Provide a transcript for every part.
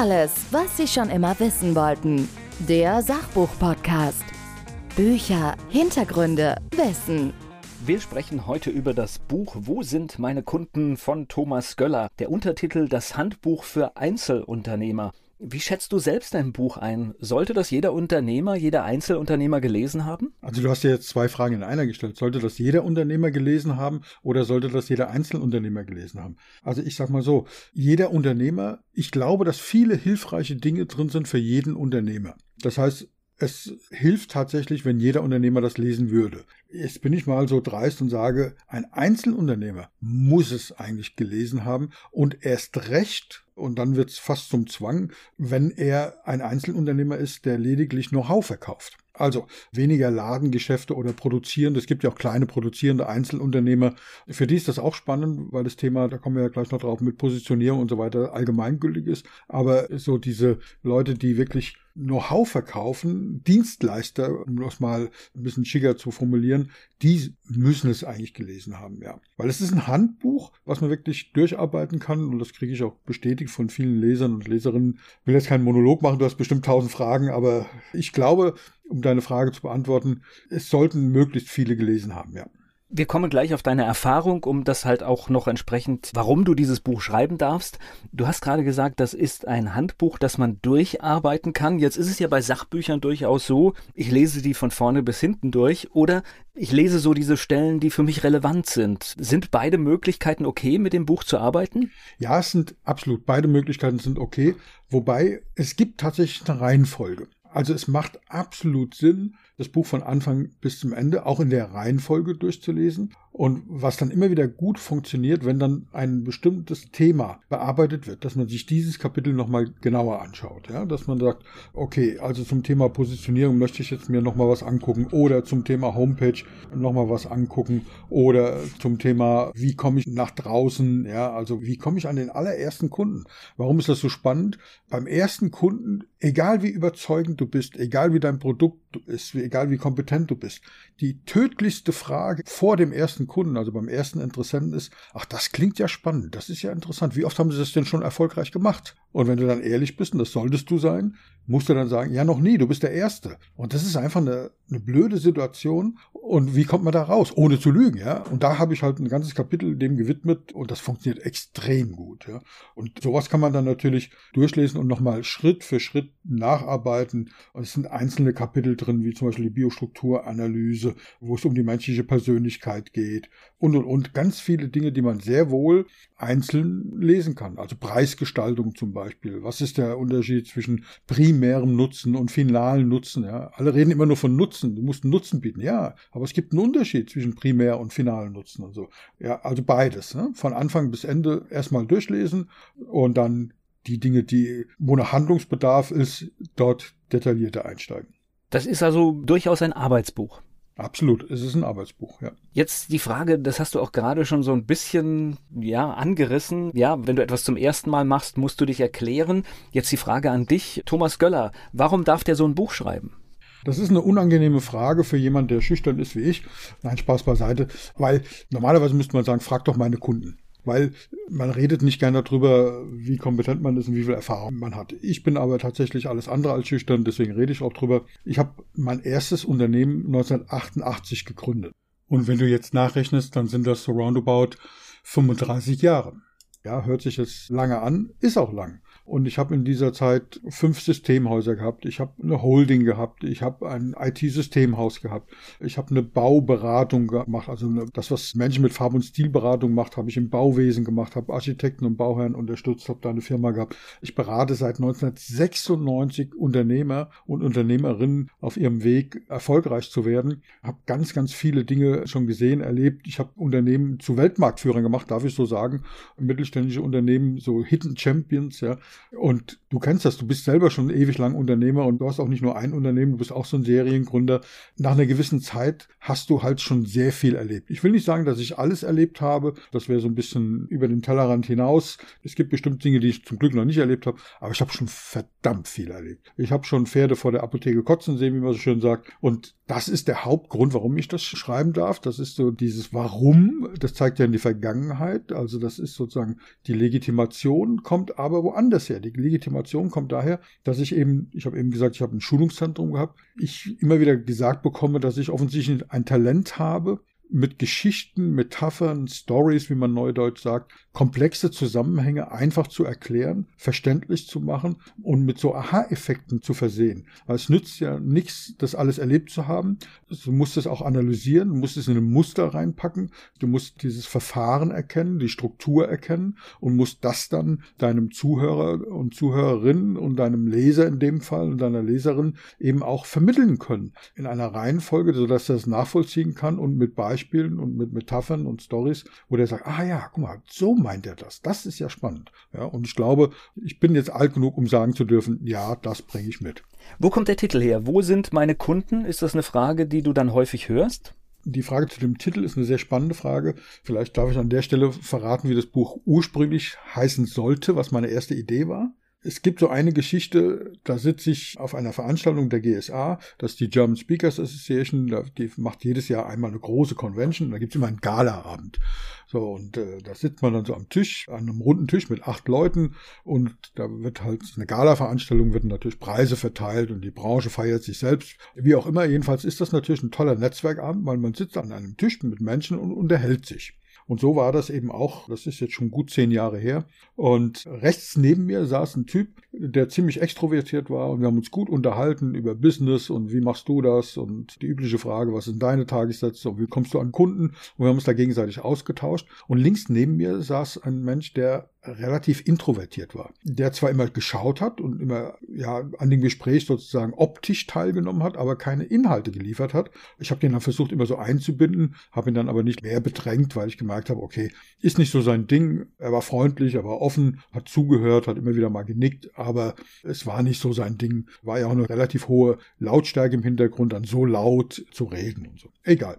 Alles, was Sie schon immer wissen wollten. Der Sachbuch-Podcast. Bücher, Hintergründe, Wissen. Wir sprechen heute über das Buch Wo sind meine Kunden von Thomas Göller. Der Untertitel Das Handbuch für Einzelunternehmer. Wie schätzt du selbst dein Buch ein? Sollte das jeder Unternehmer, jeder Einzelunternehmer gelesen haben? Also du hast ja jetzt zwei Fragen in einer gestellt. Sollte das jeder Unternehmer gelesen haben oder sollte das jeder Einzelunternehmer gelesen haben? Also ich sag mal so, jeder Unternehmer, ich glaube, dass viele hilfreiche Dinge drin sind für jeden Unternehmer. Das heißt, es hilft tatsächlich, wenn jeder Unternehmer das lesen würde. Jetzt bin ich mal so dreist und sage, ein Einzelunternehmer muss es eigentlich gelesen haben und erst recht, und dann wird es fast zum Zwang, wenn er ein Einzelunternehmer ist, der lediglich Know-how verkauft. Also weniger Ladengeschäfte oder produzierende. Es gibt ja auch kleine produzierende Einzelunternehmer. Für die ist das auch spannend, weil das Thema, da kommen wir ja gleich noch drauf, mit Positionierung und so weiter allgemeingültig ist. Aber so diese Leute, die wirklich Know-how verkaufen, Dienstleister, um das mal ein bisschen schicker zu formulieren, die müssen es eigentlich gelesen haben, ja. Weil es ist ein Handbuch, was man wirklich durcharbeiten kann und das kriege ich auch bestätigt von vielen Lesern und Leserinnen. Ich will jetzt keinen Monolog machen, du hast bestimmt tausend Fragen, aber ich glaube, um deine Frage zu beantworten, es sollten möglichst viele gelesen haben, ja. Wir kommen gleich auf deine Erfahrung, um das halt auch noch entsprechend, warum du dieses Buch schreiben darfst. Du hast gerade gesagt, das ist ein Handbuch, das man durcharbeiten kann. Jetzt ist es ja bei Sachbüchern durchaus so, ich lese die von vorne bis hinten durch oder ich lese so diese Stellen, die für mich relevant sind. Sind beide Möglichkeiten okay, mit dem Buch zu arbeiten? Ja, es sind absolut, beide Möglichkeiten sind okay. Wobei es gibt tatsächlich eine Reihenfolge. Also es macht absolut Sinn, das Buch von Anfang bis zum Ende auch in der Reihenfolge durchzulesen. Und was dann immer wieder gut funktioniert, wenn dann ein bestimmtes Thema bearbeitet wird, dass man sich dieses Kapitel nochmal genauer anschaut. Ja? Dass man sagt, okay, also zum Thema Positionierung möchte ich jetzt mir nochmal was angucken oder zum Thema Homepage nochmal was angucken oder zum Thema, wie komme ich nach draußen, ja, also wie komme ich an den allerersten Kunden. Warum ist das so spannend? Beim ersten Kunden, egal wie überzeugend du bist, egal wie dein Produkt ist, egal wie kompetent du bist, die tödlichste Frage vor dem ersten Kunden, also beim ersten Interessenten ist, ach, das klingt ja spannend, das ist ja interessant. Wie oft haben sie das denn schon erfolgreich gemacht? Und wenn du dann ehrlich bist, und das solltest du sein, musst du dann sagen, ja, noch nie, du bist der Erste. Und das ist einfach eine, eine blöde Situation. Und wie kommt man da raus? Ohne zu lügen, ja. Und da habe ich halt ein ganzes Kapitel dem gewidmet und das funktioniert extrem gut, ja. Und sowas kann man dann natürlich durchlesen und nochmal Schritt für Schritt nacharbeiten. Und es sind einzelne Kapitel drin, wie zum Beispiel die Biostrukturanalyse, wo es um die menschliche Persönlichkeit geht und, und, und. Ganz viele Dinge, die man sehr wohl einzeln lesen kann. Also Preisgestaltung zum Beispiel. Was ist der Unterschied zwischen primärem Nutzen und finalen Nutzen? Ja? Alle reden immer nur von Nutzen. Du musst einen Nutzen bieten. Ja, aber es gibt einen Unterschied zwischen primär und finalen Nutzen und so. Ja, also beides. Ne? Von Anfang bis Ende erstmal durchlesen und dann die Dinge, die, wo noch Handlungsbedarf ist, dort detaillierter einsteigen. Das ist also durchaus ein Arbeitsbuch. Absolut, es ist ein Arbeitsbuch, ja. Jetzt die Frage, das hast du auch gerade schon so ein bisschen, ja, angerissen. Ja, wenn du etwas zum ersten Mal machst, musst du dich erklären. Jetzt die Frage an dich, Thomas Göller, warum darf der so ein Buch schreiben? Das ist eine unangenehme Frage für jemanden, der schüchtern ist wie ich. Nein, Spaß beiseite. Weil normalerweise müsste man sagen, frag doch meine Kunden weil man redet nicht gerne darüber, wie kompetent man ist und wie viel Erfahrung man hat. Ich bin aber tatsächlich alles andere als schüchtern, deswegen rede ich auch drüber. Ich habe mein erstes Unternehmen 1988 gegründet. Und wenn du jetzt nachrechnest, dann sind das so roundabout 35 Jahre. Ja, hört sich jetzt lange an, ist auch lang. Und ich habe in dieser Zeit fünf Systemhäuser gehabt. Ich habe eine Holding gehabt. Ich habe ein IT-Systemhaus gehabt. Ich habe eine Bauberatung gemacht. Also das, was Menschen mit Farb- und Stilberatung macht, habe ich im Bauwesen gemacht, habe Architekten und Bauherren unterstützt, habe da eine Firma gehabt. Ich berate seit 1996 Unternehmer und Unternehmerinnen auf ihrem Weg, erfolgreich zu werden. Habe ganz, ganz viele Dinge schon gesehen, erlebt. Ich habe Unternehmen zu Weltmarktführern gemacht, darf ich so sagen. Mittelständische Unternehmen, so Hidden Champions, ja. Und du kennst das, du bist selber schon ewig lang Unternehmer und du hast auch nicht nur ein Unternehmen, du bist auch so ein Seriengründer. Nach einer gewissen Zeit hast du halt schon sehr viel erlebt. Ich will nicht sagen, dass ich alles erlebt habe, das wäre so ein bisschen über den Tellerrand hinaus. Es gibt bestimmt Dinge, die ich zum Glück noch nicht erlebt habe, aber ich habe schon verdammt viel erlebt. Ich habe schon Pferde vor der Apotheke kotzen sehen, wie man so schön sagt. Und Das ist der Hauptgrund, warum ich das schreiben darf. Das ist so dieses Warum. Das zeigt ja in die Vergangenheit. Also das ist sozusagen die Legitimation kommt aber woanders her. Die Legitimation kommt daher, dass ich eben, ich habe eben gesagt, ich habe ein Schulungszentrum gehabt. Ich immer wieder gesagt bekomme, dass ich offensichtlich ein Talent habe, mit Geschichten, Metaphern, Stories, wie man neudeutsch sagt, komplexe Zusammenhänge einfach zu erklären, verständlich zu machen und mit so Aha-Effekten zu versehen. Weil es nützt ja nichts, das alles erlebt zu haben. Du musst es auch analysieren, du musst es in ein Muster reinpacken, du musst dieses Verfahren erkennen, die Struktur erkennen und musst das dann deinem Zuhörer und Zuhörerin und deinem Leser in dem Fall und deiner Leserin eben auch vermitteln können. In einer Reihenfolge, sodass er es nachvollziehen kann und mit Beispielen Beispielen und mit Metaphern und Stories, wo der sagt, ah ja, guck mal, so meint er das. Das ist ja spannend. Ja, und ich glaube, ich bin jetzt alt genug, um sagen zu dürfen, ja, das bringe ich mit. Wo kommt der Titel her? Wo sind meine Kunden? Ist das eine Frage, die du dann häufig hörst? Die Frage zu dem Titel ist eine sehr spannende Frage. Vielleicht darf ich an der Stelle verraten, wie das Buch ursprünglich heißen sollte, was meine erste Idee war. Es gibt so eine Geschichte, da sitze ich auf einer Veranstaltung der GSA, das ist die German Speakers Association, die macht jedes Jahr einmal eine große Convention, da gibt es immer einen Galaabend. So, und äh, da sitzt man dann so am Tisch, an einem runden Tisch mit acht Leuten und da wird halt eine Gala-Veranstaltung, wird natürlich Preise verteilt und die Branche feiert sich selbst. Wie auch immer, jedenfalls ist das natürlich ein toller Netzwerkabend, weil man sitzt an einem Tisch mit Menschen und unterhält sich. Und so war das eben auch, das ist jetzt schon gut zehn Jahre her. Und rechts neben mir saß ein Typ, der ziemlich extrovertiert war und wir haben uns gut unterhalten über Business und wie machst du das und die übliche Frage, was sind deine Tagessätze und wie kommst du an Kunden? Und wir haben uns da gegenseitig ausgetauscht. Und links neben mir saß ein Mensch, der relativ introvertiert war. Der zwar immer geschaut hat und immer ja an dem Gespräch sozusagen optisch teilgenommen hat, aber keine Inhalte geliefert hat. Ich habe den dann versucht immer so einzubinden, habe ihn dann aber nicht mehr bedrängt, weil ich gemerkt habe, okay, ist nicht so sein Ding. Er war freundlich, er war offen, hat zugehört, hat immer wieder mal genickt, aber es war nicht so sein Ding. War ja auch eine relativ hohe Lautstärke im Hintergrund, dann so laut zu reden und so. Egal.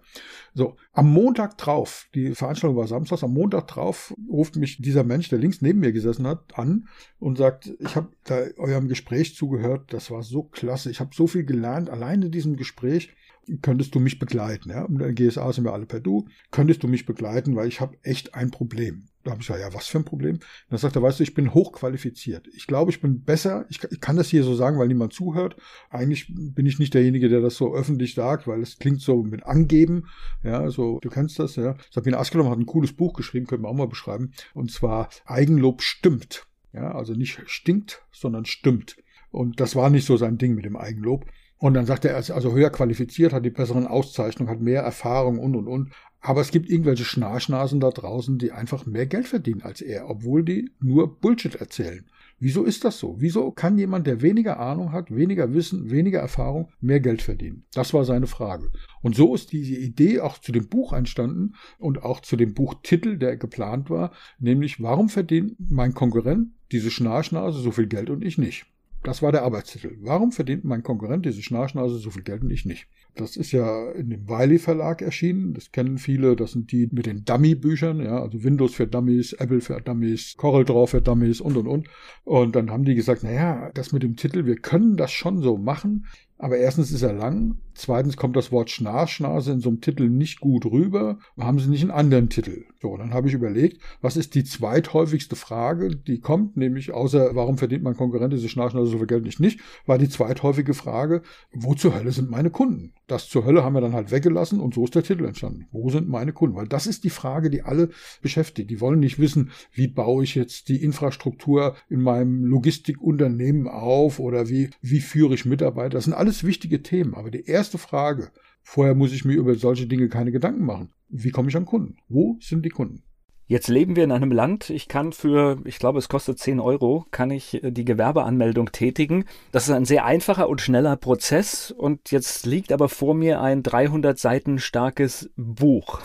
So, am Montag drauf, die Veranstaltung war samstags, am Montag drauf ruft mich dieser Mensch, der links neben mir gesessen hat, an und sagt, ich habe da eurem Gespräch zugehört, das war so klasse, ich habe so viel gelernt, allein in diesem Gespräch könntest du mich begleiten, ja, in der GSA sind wir alle per Du, könntest du mich begleiten, weil ich habe echt ein Problem. Da habe ich gesagt, ja, was für ein Problem? Und dann sagt er, weißt du, ich bin hochqualifiziert. Ich glaube, ich bin besser. Ich, ich, kann das hier so sagen, weil niemand zuhört. Eigentlich bin ich nicht derjenige, der das so öffentlich sagt, weil es klingt so mit Angeben. Ja, so, du kennst das, ja. Sabine Askelom hat ein cooles Buch geschrieben, können wir auch mal beschreiben. Und zwar Eigenlob stimmt. Ja, also nicht stinkt, sondern stimmt. Und das war nicht so sein Ding mit dem Eigenlob. Und dann sagt er, er ist also höher qualifiziert, hat die besseren Auszeichnungen, hat mehr Erfahrung und, und, und. Aber es gibt irgendwelche Schnarchnasen da draußen, die einfach mehr Geld verdienen als er, obwohl die nur Bullshit erzählen. Wieso ist das so? Wieso kann jemand, der weniger Ahnung hat, weniger Wissen, weniger Erfahrung, mehr Geld verdienen? Das war seine Frage. Und so ist diese Idee auch zu dem Buch entstanden und auch zu dem Buchtitel, der geplant war, nämlich warum verdient mein Konkurrent, diese Schnarchnase, so viel Geld und ich nicht? Das war der Arbeitstitel. Warum verdient mein Konkurrent, diese Schnarchnase, so viel Geld und ich nicht? Das ist ja in dem Wiley Verlag erschienen. Das kennen viele. Das sind die mit den Dummy-Büchern, ja, also Windows für Dummies, Apple für Dummies, CorelDRAW für Dummies und und und. Und dann haben die gesagt, naja, das mit dem Titel, wir können das schon so machen, aber erstens ist er lang, zweitens kommt das Wort Schnarchnase in so einem Titel nicht gut rüber. Haben sie nicht einen anderen Titel? So, dann habe ich überlegt, was ist die zweithäufigste Frage, die kommt, nämlich außer warum verdient mein Konkurrent diese Schnarchnase so viel Geld nicht nicht, war die zweithäufige Frage, wo zur Hölle sind meine Kunden? Das zur Hölle haben wir dann halt weggelassen und so ist der Titel entstanden. Wo sind meine Kunden? Weil das ist die Frage, die alle beschäftigt. Die wollen nicht wissen, wie baue ich jetzt die Infrastruktur in meinem Logistikunternehmen auf oder wie, wie führe ich Mitarbeiter. Das sind alles wichtige Themen. Aber die erste Frage, vorher muss ich mir über solche Dinge keine Gedanken machen. Wie komme ich an Kunden? Wo sind die Kunden? Jetzt leben wir in einem Land, ich kann für, ich glaube, es kostet 10 Euro, kann ich äh, die Gewerbeanmeldung tätigen. Das ist ein sehr einfacher und schneller Prozess und jetzt liegt aber vor mir ein 300 Seiten starkes Buch.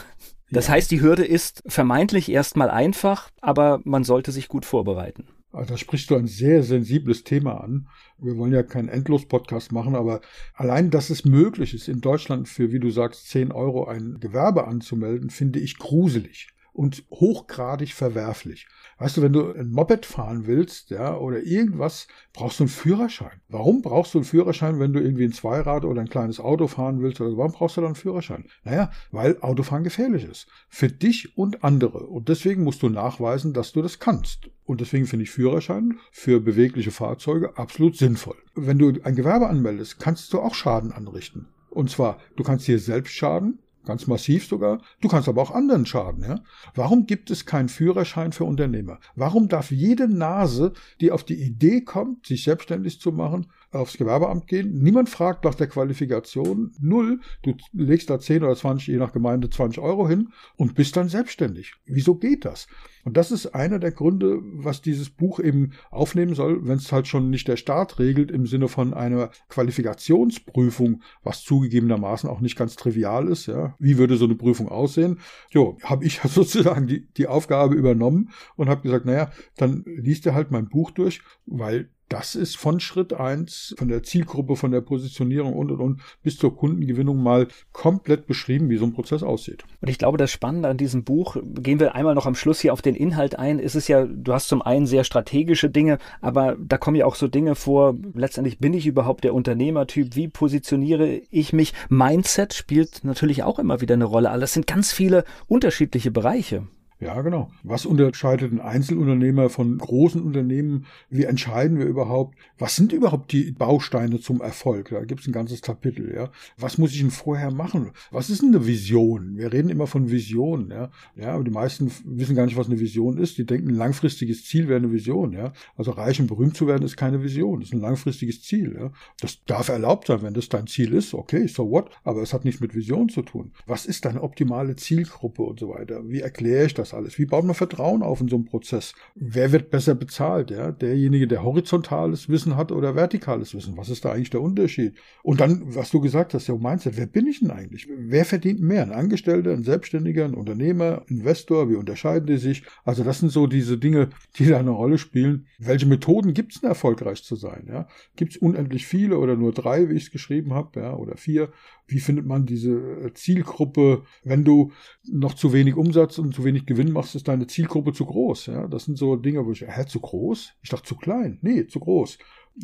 Das ja. heißt, die Hürde ist vermeintlich erstmal einfach, aber man sollte sich gut vorbereiten. Also da sprichst du ein sehr sensibles Thema an. Wir wollen ja keinen Endlos-Podcast machen, aber allein, dass es möglich ist, in Deutschland für, wie du sagst, 10 Euro ein Gewerbe anzumelden, finde ich gruselig. Und hochgradig verwerflich. Weißt du, wenn du ein Moped fahren willst, ja, oder irgendwas, brauchst du einen Führerschein. Warum brauchst du einen Führerschein, wenn du irgendwie ein Zweirad oder ein kleines Auto fahren willst? Oder warum brauchst du dann einen Führerschein? Naja, weil Autofahren gefährlich ist. Für dich und andere. Und deswegen musst du nachweisen, dass du das kannst. Und deswegen finde ich Führerschein für bewegliche Fahrzeuge absolut sinnvoll. Wenn du ein Gewerbe anmeldest, kannst du auch Schaden anrichten. Und zwar, du kannst dir selbst schaden, ganz massiv sogar. Du kannst aber auch anderen schaden. Ja? Warum gibt es keinen Führerschein für Unternehmer? Warum darf jede Nase, die auf die Idee kommt, sich selbstständig zu machen, aufs Gewerbeamt gehen? Niemand fragt nach der Qualifikation. Null. Du legst da 10 oder 20, je nach Gemeinde, 20 Euro hin und bist dann selbstständig. Wieso geht das? Und das ist einer der Gründe, was dieses Buch eben aufnehmen soll, wenn es halt schon nicht der Staat regelt im Sinne von einer Qualifikationsprüfung, was zugegebenermaßen auch nicht ganz trivial ist. Ja, wie würde so eine Prüfung aussehen? Jo, habe ich sozusagen die, die Aufgabe übernommen und habe gesagt, naja, dann liest er halt mein Buch durch, weil das ist von Schritt eins, von der Zielgruppe, von der Positionierung und und und bis zur Kundengewinnung mal komplett beschrieben, wie so ein Prozess aussieht. Und ich glaube, das Spannende an diesem Buch, gehen wir einmal noch am Schluss hier auf den Inhalt ein, ist es ja, du hast zum einen sehr strategische Dinge, aber da kommen ja auch so Dinge vor, letztendlich bin ich überhaupt der Unternehmertyp, wie positioniere ich mich? Mindset spielt natürlich auch immer wieder eine Rolle. Alles sind ganz viele unterschiedliche Bereiche. Ja, genau. Was unterscheidet ein Einzelunternehmer von großen Unternehmen? Wie entscheiden wir überhaupt? Was sind überhaupt die Bausteine zum Erfolg? Da gibt es ein ganzes Kapitel, ja. Was muss ich denn vorher machen? Was ist eine Vision? Wir reden immer von Vision, ja. Ja, aber die meisten wissen gar nicht, was eine Vision ist. Die denken, ein langfristiges Ziel wäre eine Vision, ja. Also reich und berühmt zu werden ist keine Vision. Das ist ein langfristiges Ziel, ja. Das darf erlaubt sein, wenn das dein Ziel ist. Okay, so what? Aber es hat nichts mit Vision zu tun. Was ist deine optimale Zielgruppe und so weiter? Wie erkläre ich das? Das alles? Wie baut man Vertrauen auf in so einem Prozess? Wer wird besser bezahlt? Ja? Derjenige, der horizontales Wissen hat oder vertikales Wissen? Was ist da eigentlich der Unterschied? Und dann, was du gesagt hast, der Mindset, wer bin ich denn eigentlich? Wer verdient mehr? Ein Angestellter, ein Selbstständiger, ein Unternehmer, Investor? Wie unterscheiden die sich? Also das sind so diese Dinge, die da eine Rolle spielen. Welche Methoden gibt es denn erfolgreich zu sein? Ja? Gibt es unendlich viele oder nur drei, wie ich es geschrieben habe, ja? oder vier? Wie findet man diese äh, Zielgruppe? Wenn du noch zu wenig Umsatz und zu wenig Gewinn machst, ist deine Zielgruppe zu groß. Ja, das sind so Dinge, wo ich, hä, zu groß? Ich dachte zu klein. Nee, zu groß.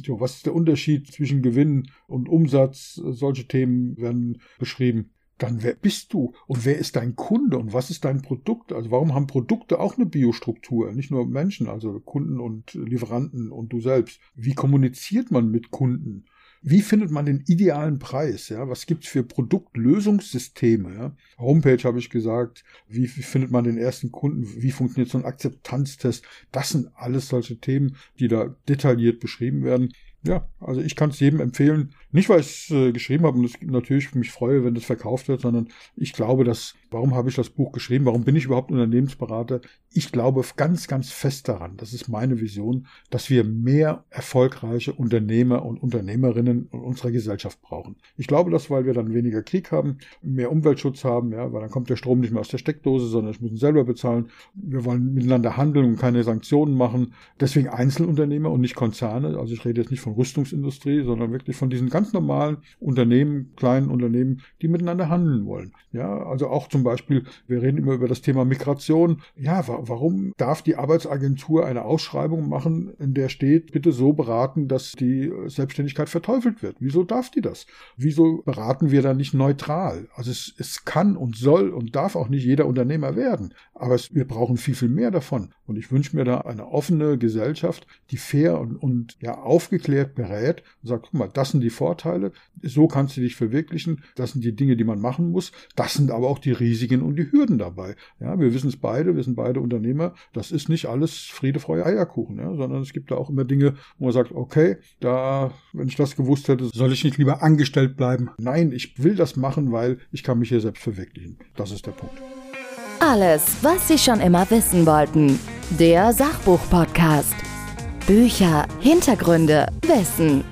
So, was ist der Unterschied zwischen Gewinn und Umsatz? Solche Themen werden beschrieben. Dann wer bist du und wer ist dein Kunde und was ist dein Produkt? Also warum haben Produkte auch eine Biostruktur? Nicht nur Menschen, also Kunden und Lieferanten und du selbst. Wie kommuniziert man mit Kunden? Wie findet man den idealen Preis? Ja? Was gibt's für Produktlösungssysteme? Ja? Homepage habe ich gesagt. Wie, wie findet man den ersten Kunden? Wie funktioniert so ein Akzeptanztest? Das sind alles solche Themen, die da detailliert beschrieben werden. Ja, also ich kann es jedem empfehlen. Nicht, weil ich es äh, geschrieben habe und es natürlich mich freue, wenn das verkauft wird, sondern ich glaube, dass, warum habe ich das Buch geschrieben? Warum bin ich überhaupt Unternehmensberater? Ich glaube ganz, ganz fest daran, das ist meine Vision, dass wir mehr erfolgreiche Unternehmer und Unternehmerinnen in unserer Gesellschaft brauchen. Ich glaube das, weil wir dann weniger Krieg haben, mehr Umweltschutz haben, ja, weil dann kommt der Strom nicht mehr aus der Steckdose, sondern ich muss ihn selber bezahlen. Wir wollen miteinander handeln und keine Sanktionen machen. Deswegen Einzelunternehmer und nicht Konzerne. Also ich rede jetzt nicht von Rüstungsindustrie, sondern wirklich von diesen ganz normalen Unternehmen, kleinen Unternehmen, die miteinander handeln wollen. Ja, also auch zum Beispiel, wir reden immer über das Thema Migration. Ja, wa warum darf die Arbeitsagentur eine Ausschreibung machen, in der steht, bitte so beraten, dass die Selbstständigkeit verteufelt wird? Wieso darf die das? Wieso beraten wir da nicht neutral? Also es, es kann und soll und darf auch nicht jeder Unternehmer werden. Aber es, wir brauchen viel, viel mehr davon. Und ich wünsche mir da eine offene Gesellschaft, die fair und, und ja aufgeklärt berät und sagt, guck mal, das sind die Vorteile, so kannst du dich verwirklichen, das sind die Dinge, die man machen muss, das sind aber auch die Risiken und die Hürden dabei. Ja, wir wissen es beide, wir sind beide Unternehmer, das ist nicht alles Friede, Freude, Eierkuchen, ja, sondern es gibt da auch immer Dinge, wo man sagt, okay, da, wenn ich das gewusst hätte, soll ich nicht lieber angestellt bleiben. Nein, ich will das machen, weil ich kann mich hier selbst verwirklichen. Das ist der Punkt. Alles, was Sie schon immer wissen wollten. Der Sachbuch-Podcast. Bücher, Hintergründe, Wissen